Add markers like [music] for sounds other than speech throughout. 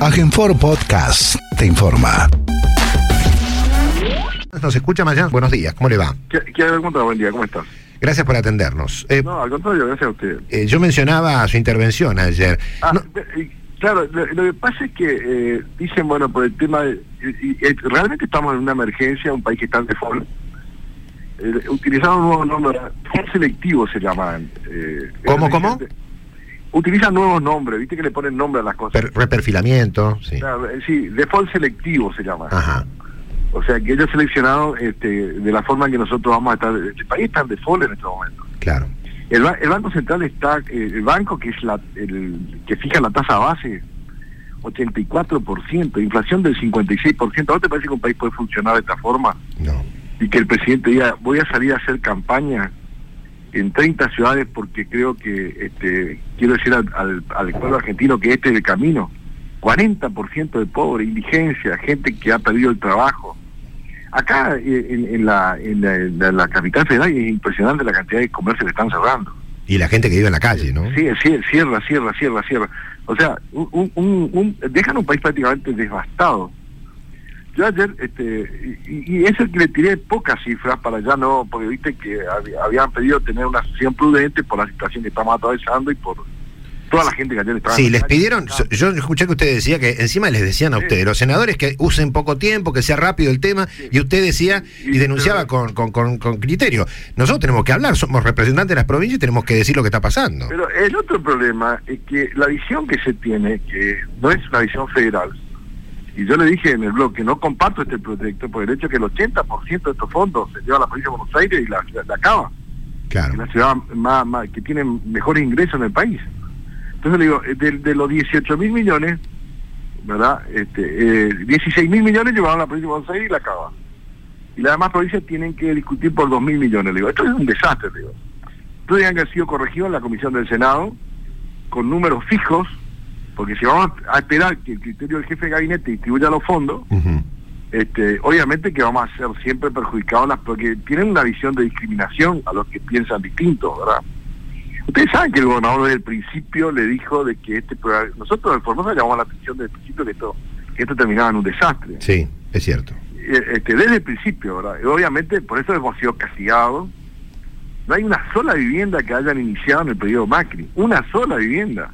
Agenfor Podcast te informa. Nos escucha Mayán. Buenos días, ¿cómo le va? ¿Qué, qué? Buen día, ¿cómo estás? Gracias por atendernos. Eh, No, al contrario, gracias a usted. eh, yo mencionaba su intervención ayer. Ah, No- claro, lo, lo que pasa es que eh, dicen, bueno, por el tema de... y- y, eh, realmente estamos en una emergencia, un país que está en default. Eh, utilizaron nuevos nombres, default selectivo se llaman. Eh, ¿Cómo, cómo? Utilizan nuevos nombres, viste que le ponen nombre a las cosas. per- reperfilamiento, sí. Claro, eh, sí, default selectivo se llama. Ajá. O sea, que ellos seleccionaron este, de la forma en que nosotros vamos a estar... El país está en default en este momento. Claro. El, ba- el Banco Central está, eh, el banco que es la, el que fija la tasa base, 84%, inflación del 56%. ¿No te parece que un país puede funcionar de esta forma? No. Y que el presidente diga, voy a salir a hacer campaña en 30 ciudades porque creo que, este, quiero decir al, al, al pueblo argentino que este es el camino. 40% de pobre, indigencia, gente que ha perdido el trabajo. Acá eh, en, en la, en, la, en la- la capital federal es impresionante la cantidad de comercios que están cerrando. Y la gente que vive en la calle, ¿no? Sí, sí, cierra, cierra, cierra, cierra. O sea, un, un, un- un- dejan un país prácticamente devastado. Yo ayer, este, y, y eso que le tiré pocas cifras para allá no, porque viste que hab- habían pedido tener una sesión prudente por la situación que estamos atravesando y por toda la gente que ayer estaba. Sí, les pidieron, yo escuché que usted decía que encima les decían a ustedes, los senadores que usen poco tiempo, que sea rápido el tema, y usted decía y Y- denunciaba con, con, con, con criterio. Nosotros tenemos que hablar, somos representantes de las provincias y tenemos que decir lo que está pasando. Pero el otro problema es que la visión que se tiene, que no es una visión federal, y yo le dije en el blog que no comparto este proyecto por el hecho que el 80% de estos fondos se lleva a la provincia de Buenos Aires y la, la, la acaba, Claro. que es la ciudad más, más- que tiene mejores ingresos en el país. Entonces le digo, eh, de, de los 18 mil millones, ¿verdad? Este, eh, 16 mil millones llevaron a la provincia de Buenos Aires y la acaba. Y las demás provincias tienen que discutir por 2 mil millones. Le digo, esto es un desastre, le digo. Que haber sido corregidos en la comisión del Senado con números fijos, porque si vamos a esperar que el criterio del jefe de gabinete distribuya los fondos, este, obviamente que vamos a ser siempre perjudicados las porque tienen una visión de discriminación a los que piensan distinto, ¿verdad? Ustedes saben que el gobernador desde el principio le dijo de que este programa- nosotros en Formosa llamamos la atención desde el principio que esto que esto terminaba en un desastre. Sí, es cierto. Eh, Este, desde el principio, ¿verdad? Y obviamente por eso hemos sido castigados. No hay una sola vivienda que hayan iniciado en el periodo Macri, una sola vivienda.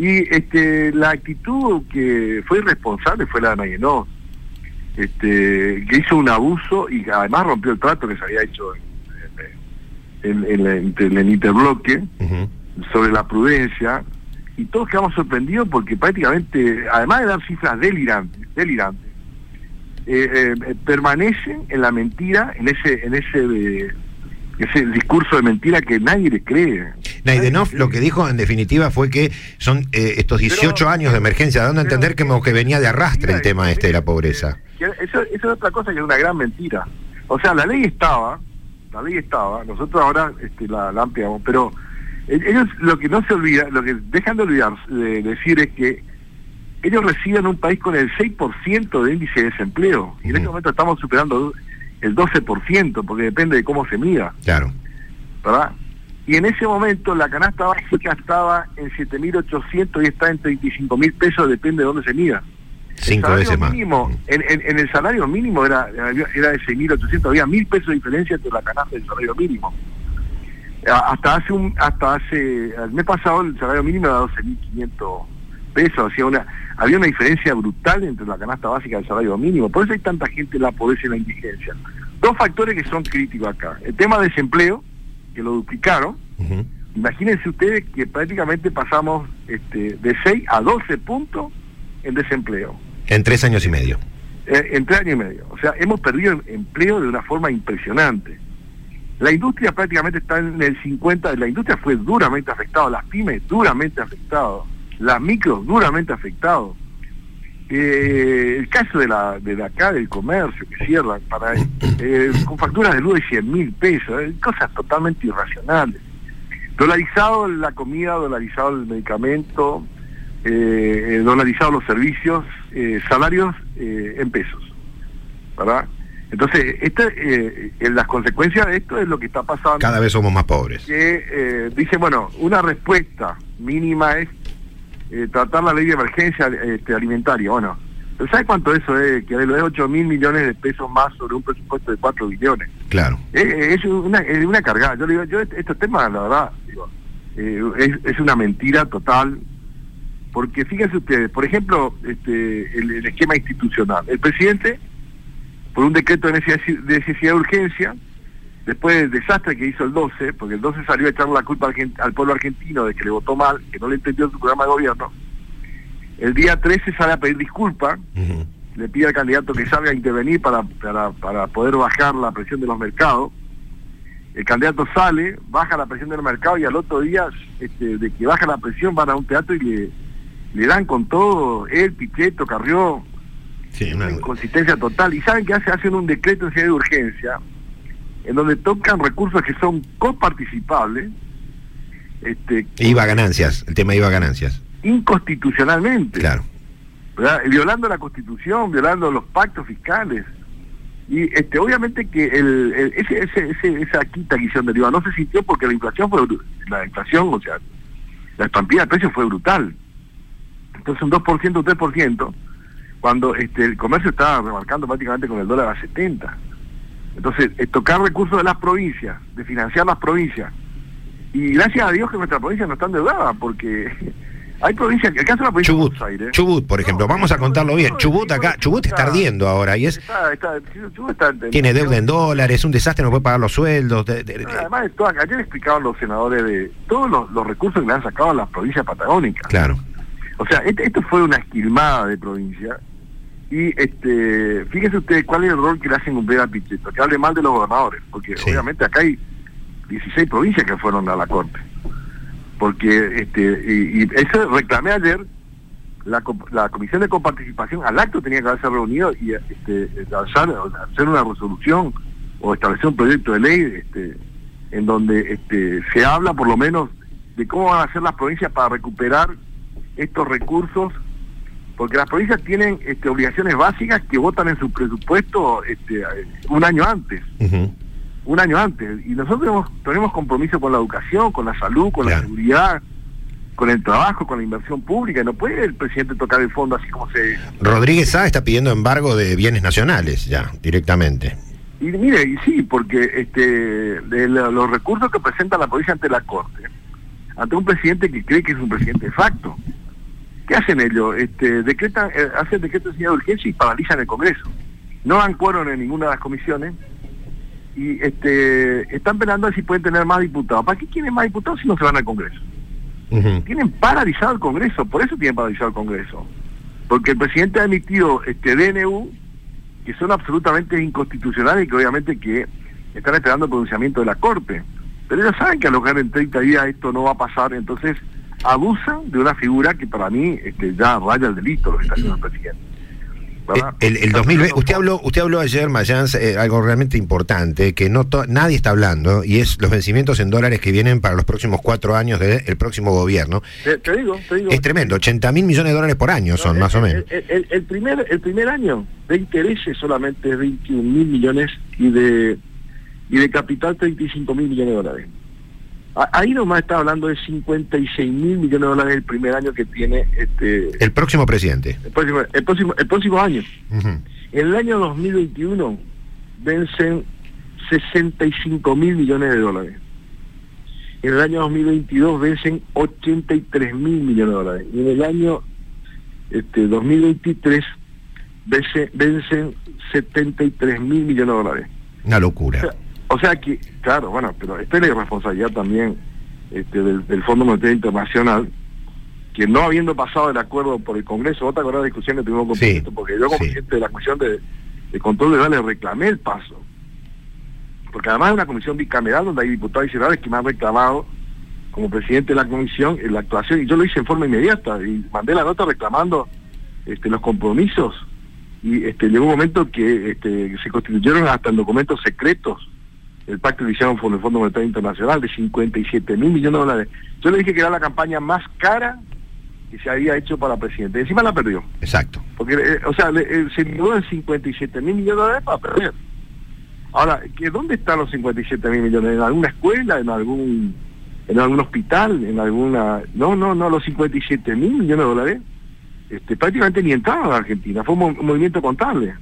Y este, la actitud que fue irresponsable fue la de Nayenó, este, que hizo un abuso y además rompió el trato que se había hecho en, en- en- en- en el interbloque sobre la prudencia. Y todos quedamos sorprendidos porque prácticamente, además de dar cifras delirantes, delirantes, eh, eh, permanecen en la mentira, en ese, en ese, eh, ese discurso de mentira que nadie le cree. Naidenov lo que dijo en definitiva fue que son eh, estos 18 Pero- años de emergencia, dando a entender que, venía de arrastre el tema este de la pobreza. Eso, eso es otra cosa que es una gran mentira. O sea, la ley estaba, la ley estaba, nosotros ahora este, la, la ampliamos, pero ellos lo que no se olvida, lo que dejan de olvidar de decir es que ellos residen en un país con el 6% de índice de desempleo. Y en este momento estamos superando el 12%, porque depende de cómo se mida, Claro. ¿verdad? Y en ese momento la canasta básica estaba en 7.800 y está en 35.000 pesos, depende de dónde se mida. Cinco el veces salario más. mínimo, en, en- en el salario mínimo era, era de 6.800, había mil pesos de diferencia entre la canasta y el salario mínimo. Hasta hace un, hasta hace, el mes pasado el salario mínimo era 12.500 pesos, hacía una, había una diferencia brutal entre la canasta básica y el salario mínimo, por eso hay tanta gente en la pobreza y la indigencia. Dos factores que son críticos acá, el tema de desempleo, que lo duplicaron. Imagínense ustedes que prácticamente pasamos este, de 6 a 12 puntos en desempleo, En tres años y medio. eh, en tres años y medio. O sea, hemos perdido em- empleo de una forma impresionante. La industria prácticamente está en el 50, la industria fue duramente afectada, las pymes duramente afectadas, las micros duramente afectados. Eh, el caso de la de la acá del comercio que cierran para eh, con facturas de luz de 100 mil pesos, eh, cosas totalmente irracionales. Dolarizado la comida, dolarizado el medicamento, eh, eh, dolarizado los servicios, eh, salarios eh, en pesos, ¿verdad? Entonces, este, eh, eh, las consecuencias de esto es lo que está pasando Cada vez somos más pobres. que eh, dice, bueno, una respuesta mínima es eh, tratar la ley de emergencia este, alimentaria. Bueno, ¿pero ¿sabe cuánto eso es? Que lo es 8 mil millones de pesos más sobre un presupuesto de 4 billones. Claro. Eh, es, una, es una cargada. Yo le digo, yo estos temas, la verdad, digo, eh, es, es una mentira total. Porque fíjense ustedes, por ejemplo, este, el, el esquema institucional. El presidente, por un decreto de necesidad de, necesidad de urgencia, después del desastre que hizo el 12, porque el 12 salió a echarle la culpa al, pueblo argentino de que le votó mal, que no le entendió su programa de gobierno, el día 13 sale a pedir disculpas, uh -huh. le pide al candidato que salga a intervenir para, para, para poder bajar la presión de los mercados, el candidato sale, baja la presión del mercado y al otro día este, de que baja la presión van a un teatro y le, le dan con todo, él, Pichetto, Carrió, sí, una inconsistencia total. ¿Y saben qué hace? Hacen un decreto en de urgencia en donde tocan recursos que son coparticipables. Este, IVA ganancias, el tema IVA ganancias. Inconstitucionalmente. Claro. ¿verdad? Violando la constitución, violando los pactos fiscales. Y este, obviamente que el, el ese, ese, ese, esa quita que hicieron del IVA no se sintió porque la inflación fue la inflación, o sea, la estampida de precios fue brutal. Entonces un 2%, un 3%, cuando este, el comercio estaba remarcando prácticamente con el dólar a 70. Entonces, eh, tocar recursos de las provincias, de financiar las provincias. Y gracias a Dios que nuestra provincia no está endeudada, porque [laughs] hay provincias, el caso de la provincia Chubut, de Buenos Aires. Chubut, por ejemplo, no, vamos a contarlo bien. Chubut acá, Chubut está ardiendo ahora y es está, está, Chubut está, tiene deuda en dólares, un desastre, no puede pagar los sueldos. De, de, no, además, de todo, ayer explicaban los senadores de todos los, los, recursos que le han sacado a las provincias patagónicas. Claro. O sea, este, esto fue una esquilmada de provincia y este, fíjese usted cuál es el rol que le hacen cumplir a Pichetto, que hable mal de los gobernadores, porque sí. obviamente acá hay 16 provincias que fueron a la corte. Porque, este, y, y eso reclamé ayer, la, la comisión de coparticipación al acto tenía que haberse reunido y este, hacer, hacer una resolución o establecer un proyecto de ley este, en donde este, se habla por lo menos de cómo van a ser las provincias para recuperar estos recursos porque las provincias tienen este, obligaciones básicas que votan en su presupuesto este, un año antes. Uh -huh. Un año antes. Y nosotros tenemos, tenemos, compromiso con la educación, con la salud, con claro. la seguridad, con el trabajo, con la inversión pública. No puede el presidente tocar el fondo así como se... Rodríguez Sá está pidiendo embargo de bienes nacionales ya, directamente. Y mire, y sí, porque este de los recursos que presenta la provincia ante la Corte, ante un presidente que cree que es un presidente de facto, ¿Qué hacen ellos? Este, decretan, eh, hacen decretos de urgencia y paralizan el Congreso. No dan quórum en ninguna de las comisiones y este, están pensando a si pueden tener más diputados. ¿Para qué quieren más diputados si no se van al Congreso? Uh -huh. Tienen paralizado el Congreso, por eso tienen paralizado el Congreso. Porque el presidente ha emitido este DNU que son absolutamente inconstitucionales y que obviamente que están esperando el pronunciamiento de la Corte. Pero ellos saben que a alojar en 30 días esto no va a pasar, entonces abusan de una figura que para mí este, ya raya el delito lo que está haciendo el presidente. El, el, 2020, usted habló, usted habló ayer, Mayans, eh, algo realmente importante, que no nadie está hablando, y es los vencimientos en dólares que vienen para los próximos cuatro años del de próximo gobierno. Te, te, digo, te digo. Es tremendo, 80 mil millones de dólares por año son, no, más el, o menos. El, el, primer, el primer año de intereses solamente es 21 mil millones y de, y de capital 35 mil millones de dólares. Ahí nomás está hablando de 56 mil millones de dólares el primer año que tiene este el próximo presidente. El próximo, el próximo, el próximo año. Uh -huh. En el año 2021 vencen 65 mil millones de dólares. En el año 2022 vencen 83 mil millones de dólares. Y en el año este, 2023 vence, vencen 73 mil millones de dólares. Una locura. O sea, o sea que, claro, bueno, pero esta es la irresponsabilidad también este, del, del, Fondo Monetario Internacional, que no habiendo pasado el acuerdo por el Congreso, otra cosa discusión que tuvimos con sí, esto, porque yo como sí. presidente de la Comisión de, de Control de le reclamé el paso. Porque además es una comisión bicameral donde hay diputados y senadores que me han reclamado como presidente de la comisión en la actuación, y yo lo hice en forma inmediata, y mandé la nota reclamando este, los compromisos, y este, llegó un momento que este, se constituyeron hasta en documentos secretos el pacto que hicieron con el Fondo Monetario Internacional de 57 mil millones de dólares. Yo le dije que era la campaña más cara que se había hecho para presidente. Y encima la perdió. Exacto. Porque, eh, o sea, le, eh, se dio en 57 mil millones de dólares para perder. Ahora, ¿que ¿dónde están los 57 mil millones? ¿En alguna escuela? ¿En algún en algún hospital, en alguna... No, no, no, los 57 mil millones de dólares este, prácticamente ni entraron a Argentina, fue un, movimiento contable.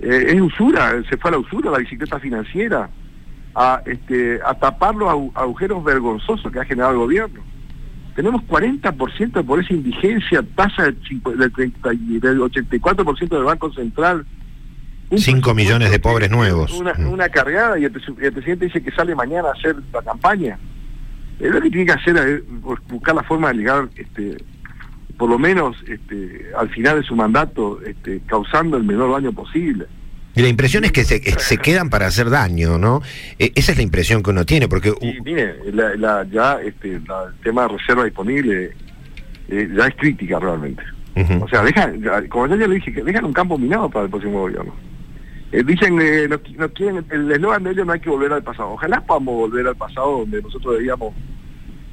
Eh, es usura, se fue a la usura, la bicicleta financiera, a, este, a tapar los agujeros vergonzosos que ha generado el gobierno. Tenemos 40% de pobreza indigencia, tasa del, del, 30, del 84% del Banco Central. 5 millones de pobres nuevos. Una, cargada y el, presidente dice que sale mañana a hacer la campaña. Es lo que tiene que hacer es buscar la forma de llegar este, por lo menos este, al final de su mandato este, causando el menor daño posible. Y la impresión es que se, se quedan para hacer daño, ¿no? E, esa es la impresión que uno tiene, porque... Sí, mire, la, ya este, el tema de reserva disponible eh, ya es crítica realmente. O sea, deja, como ya, le dije, que dejan un campo minado para el próximo gobierno. Eh, dicen, eh, no, quieren, el eslogan de ellos no hay que volver al pasado. Ojalá podamos volver al pasado donde nosotros debíamos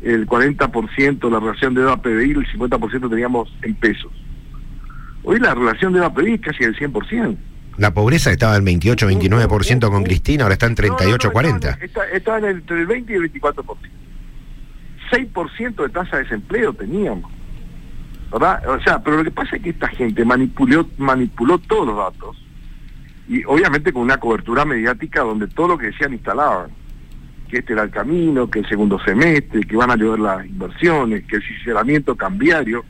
el 40% la relación de deuda PBI, el 50% teníamos en pesos. Hoy la relación de deuda PBI es casi el 100%. La pobreza estaba del 28-29% con Cristina, ahora está en 38-40. está, en entre el 20 y el 24%. 6% de tasa de desempleo teníamos. ¿verdad? O sea, pero lo que pasa es que esta gente manipuló, manipuló todos los datos y obviamente con una cobertura mediática donde todo lo que decían instalaban que este era el camino, que el segundo semestre, que van a llover las inversiones, que el sinceramiento cambiario,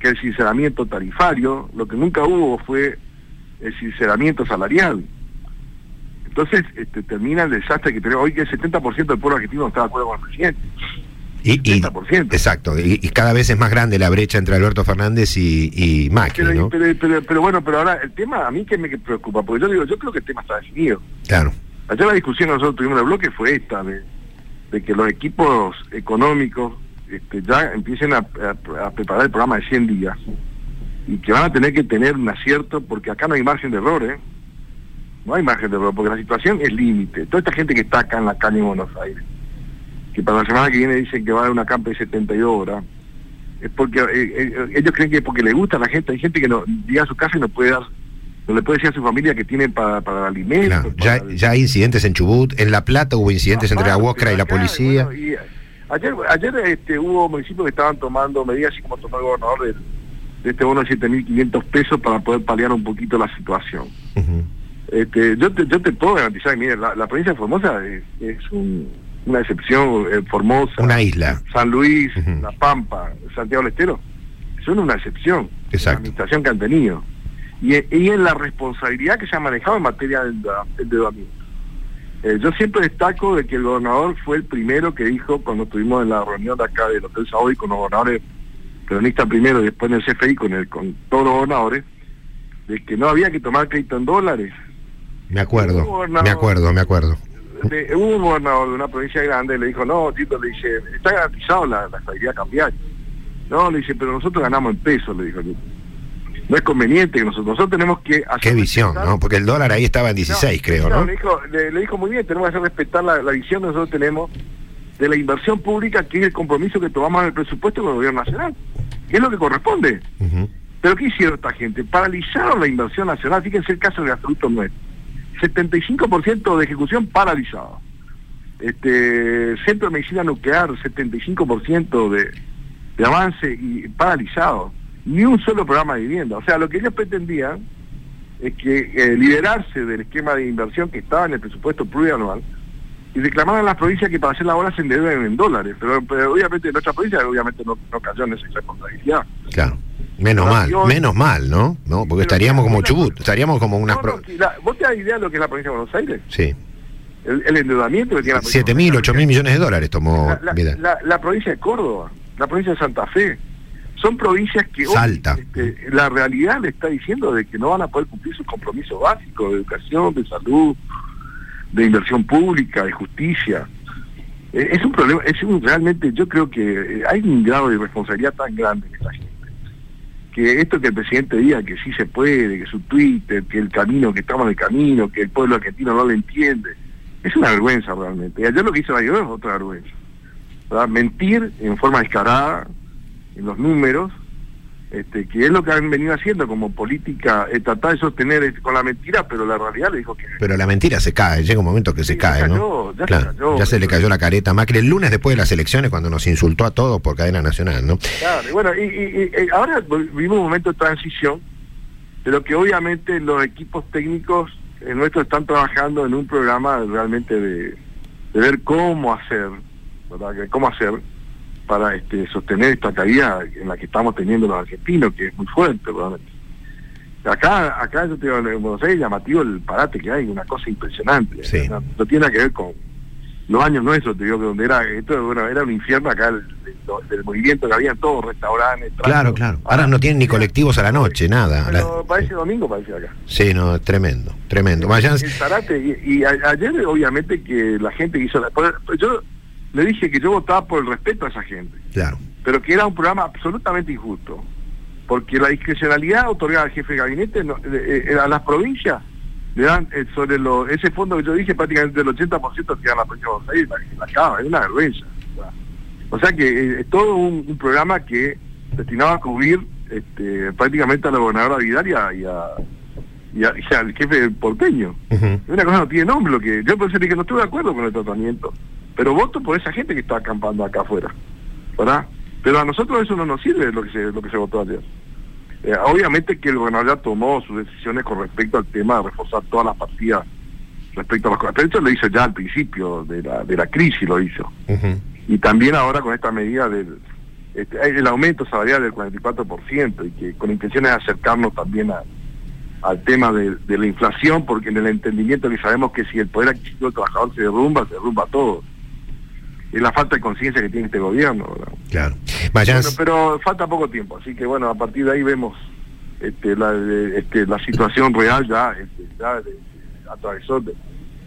que el sinceramiento tarifario, lo que nunca hubo fue el sinceramiento salarial. Entonces este, termina el desastre que tenemos hoy, que el 70% del pueblo argentino no está de acuerdo con el presidente. Y, y exacto, y, cada vez es más grande la brecha entre Alberto Fernández y, y Macri, pero, pero, pero, bueno, pero ahora el tema a mí que me preocupa, porque yo digo, yo creo que el tema está definido. Claro. Ayer la discusión que nosotros tuvimos en el bloque fue esta, de, que los equipos económicos este, ya empiecen a, preparar el programa de 100 días y que van a tener que tener un acierto porque acá no hay margen de error, ¿eh? No hay margen de error porque la situación es límite. Toda esta gente que está acá en la calle en Buenos Aires, que para la semana que viene dicen que va a haber una campa de 72 horas, es porque eh, eh, ellos creen que es porque le gusta a la gente. Hay gente que no llega a su casa y no puede dar no le puede decir a su familia que tiene para, para alimentos. ya, ya hay incidentes en Chubut, en La Plata hubo incidentes entre la UOCRA y la policía. ayer ayer este, hubo municipios que estaban tomando medidas, así como tomó el gobernador de, este bono de 7.500 pesos para poder paliar un poquito la situación. este, yo, te, yo te puedo garantizar, mire, la, provincia de Formosa es, una excepción, eh, Formosa, una isla. San Luis, La Pampa, Santiago del Estero, son una excepción. Exacto. La administración que han tenido y, en la responsabilidad que se ha manejado en materia de endeudamiento. Eh, yo siempre destaco de que el gobernador fue el primero que dijo cuando estuvimos en la reunión de acá del Hotel Saudi con los gobernadores peronistas primero y después en el CFI con, el, con todos los gobernadores, de que no había que tomar crédito en dólares. Me acuerdo, me acuerdo, me acuerdo. hubo un gobernador de una provincia grande le dijo, no, Tito, le dice, está garantizado la, la estabilidad cambiaria. No, le dice, pero nosotros ganamos en pesos, le dijo no es conveniente que nosotros, nosotros tenemos que hacer Qué visión, ¿no? Porque el dólar ahí estaba en 16, creo, ¿no? Le dijo, le, dijo, muy bien, tenemos que hacer respetar la, visión que nosotros tenemos de la inversión pública, que es el compromiso que tomamos en el presupuesto con el gobierno nacional, que es lo que corresponde. Pero ¿qué hicieron esta gente? Paralizaron la inversión nacional, fíjense el caso de Absoluto Nuestro. 75% de ejecución paralizado. Este, Centro de Medicina Nuclear, 75% de, de avance y paralizado ni un solo programa de vivienda. O sea, lo que ellos pretendían es que eh, liberarse del esquema de inversión que estaba en el presupuesto plurianual y reclamaron a las provincias que para hacer la obra se endeudan en dólares. Pero, obviamente nuestra provincia obviamente no, cayó en esa responsabilidad. Claro. Menos mal, menos mal, ¿no? ¿no? Porque estaríamos como Chubut, estaríamos como unas... ¿Vos te das idea de lo que es la provincia de Buenos Aires? Sí. El, endeudamiento que tiene la provincia 7 mil, 8 mil millones de dólares tomó... La, la, provincia de Córdoba, la provincia de Santa Fe, son provincias que hoy, este, la realidad le está diciendo de que no van a poder cumplir sus compromisos básicos de educación, de salud, de inversión pública, de justicia. Eh, es un problema, es un, realmente yo creo que hay un grado de responsabilidad tan grande en esta gente que esto que el presidente diga que sí se puede, que su Twitter, que el camino, que estamos en camino, que el pueblo argentino no lo entiende, es una vergüenza realmente. Y ayer lo que hizo la es otra vergüenza. Mentir en forma descarada, en los números, este, que es lo que han venido haciendo como política, eh, tratar de sostener eh, con la mentira, pero la realidad le dijo que... Pero la mentira se cae, llega un momento que se Sí, cae, ¿no? ya se cayó, ya se le cayó la careta a Macri el lunes después de las elecciones cuando nos insultó a todos por cadena nacional, ¿no? Claro, y bueno, y, y- y ahora vivimos un momento de transición, pero que obviamente los equipos técnicos eh, nuestros están trabajando en un programa realmente de, de ver cómo hacer, ¿verdad? Cómo hacer para este, sostener esta caída en la que estamos teniendo los argentinos, que es muy fuerte, realmente. Acá, acá yo te digo, en Buenos Aires es llamativo el parate que hay, una cosa impresionante. Sí. No, no tiene nada que ver con los años nuestros, te digo que donde era, esto bueno, era un infierno acá el, del, del movimiento que había en todos restaurantes. Claro, trastos. claro. Ahora no tienen ni colectivos a la noche, nada. Bueno, La- parece domingo, parece acá. Sí, no, tremendo, tremendo. Vayan, El parate, y, y a- ayer obviamente que la gente hizo la... Yo le dije que yo votaba por el respeto a esa gente. claro. pero que era un programa absolutamente injusto, porque la discrecionalidad otorgada al jefe de gabinete no- eh, eh, a las provincias le dan eh, sobre lo, ese fondo que yo dije prácticamente el 80% que dan la provincia de Buenos Aires, la, es una vergüenza. O sea, que eh, es todo un, un programa que destinaba a cubrir este, prácticamente a la gobernadora Vidal y, a, y, a- y a- y al jefe porteño. Es una cosa que no tiene nombre, lo que yo eso dije no estoy de acuerdo con el tratamiento, pero voto por esa gente que está acampando acá afuera, ¿verdad? Pero a nosotros eso no nos sirve lo que se, lo que se votó ayer. Eh, obviamente que el gobernador ya tomó sus decisiones con respecto al tema de reforzar todas las partidas respecto a las cosas. Pero eso lo hizo ya al principio de la, de la crisis, lo hizo. Y también ahora con esta medida del este, el aumento salarial del 44% y que con intenciones de acercarnos también a- al tema de, de la inflación, porque en el entendimiento que sabemos que si el poder adquisitivo del trabajador se derrumba, se derrumba todo. Es la falta de conciencia que tiene este gobierno. ¿verdad? Claro. Bueno, pero falta poco tiempo, así que bueno, a partir de ahí vemos este, la, este, la situación real ya, este, ya atravesó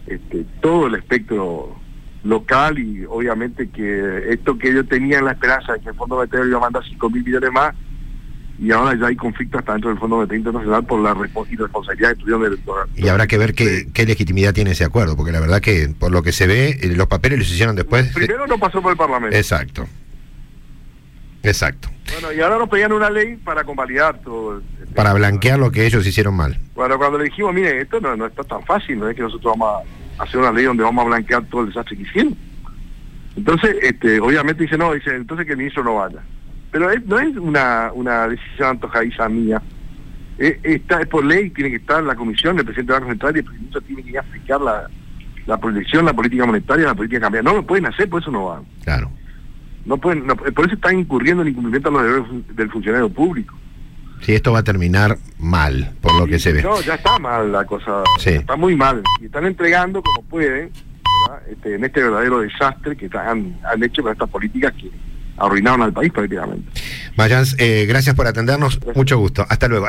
este, todo el espectro local y obviamente que esto que yo tenía la esperanza de que el Fondo Monetario iba a mandar 5 mil millones más y ahora ya hay conflicto hasta dentro del Fondo Monetario Internacional por la respo- irresponsabilidad que tuvieron del y habrá que ver qué, qué legitimidad tiene ese acuerdo, porque la verdad que por lo que se ve, eh, los papeles los hicieron después. Primero no pasó por el Parlamento. Exacto. Exacto. Bueno, y ahora nos pedían una ley para convalidar todo. este, Para blanquear lo que ellos hicieron mal. Bueno, cuando le dijimos, mire, esto no, no está tan fácil, no es que nosotros vamos a hacer una ley donde vamos a blanquear todo el desastre que hicieron. Entonces, este, obviamente dice, no, dice, entonces que el ministro no vaya. Pero es- no es una, una decisión antojadiza mía. Eh, está, es por ley, tiene que estar la comisión, el presidente del Banco Central y el ministro tiene que ir a explicar la, la proyección, la política monetaria, la política cambiaria. No lo pueden hacer, por eso no van. Claro. No pueden, no, por eso están incurriendo en incumplimiento de los deberes del funcionario público. Sí, esto va a terminar mal, por lo que se ve. No, ya está mal la cosa, Sí. está muy mal. Y están entregando como pueden este, en este verdadero desastre que han, han hecho con estas políticas que arruinaron al país prácticamente. Mayans, eh, gracias por atendernos. Mucho gusto. Hasta luego.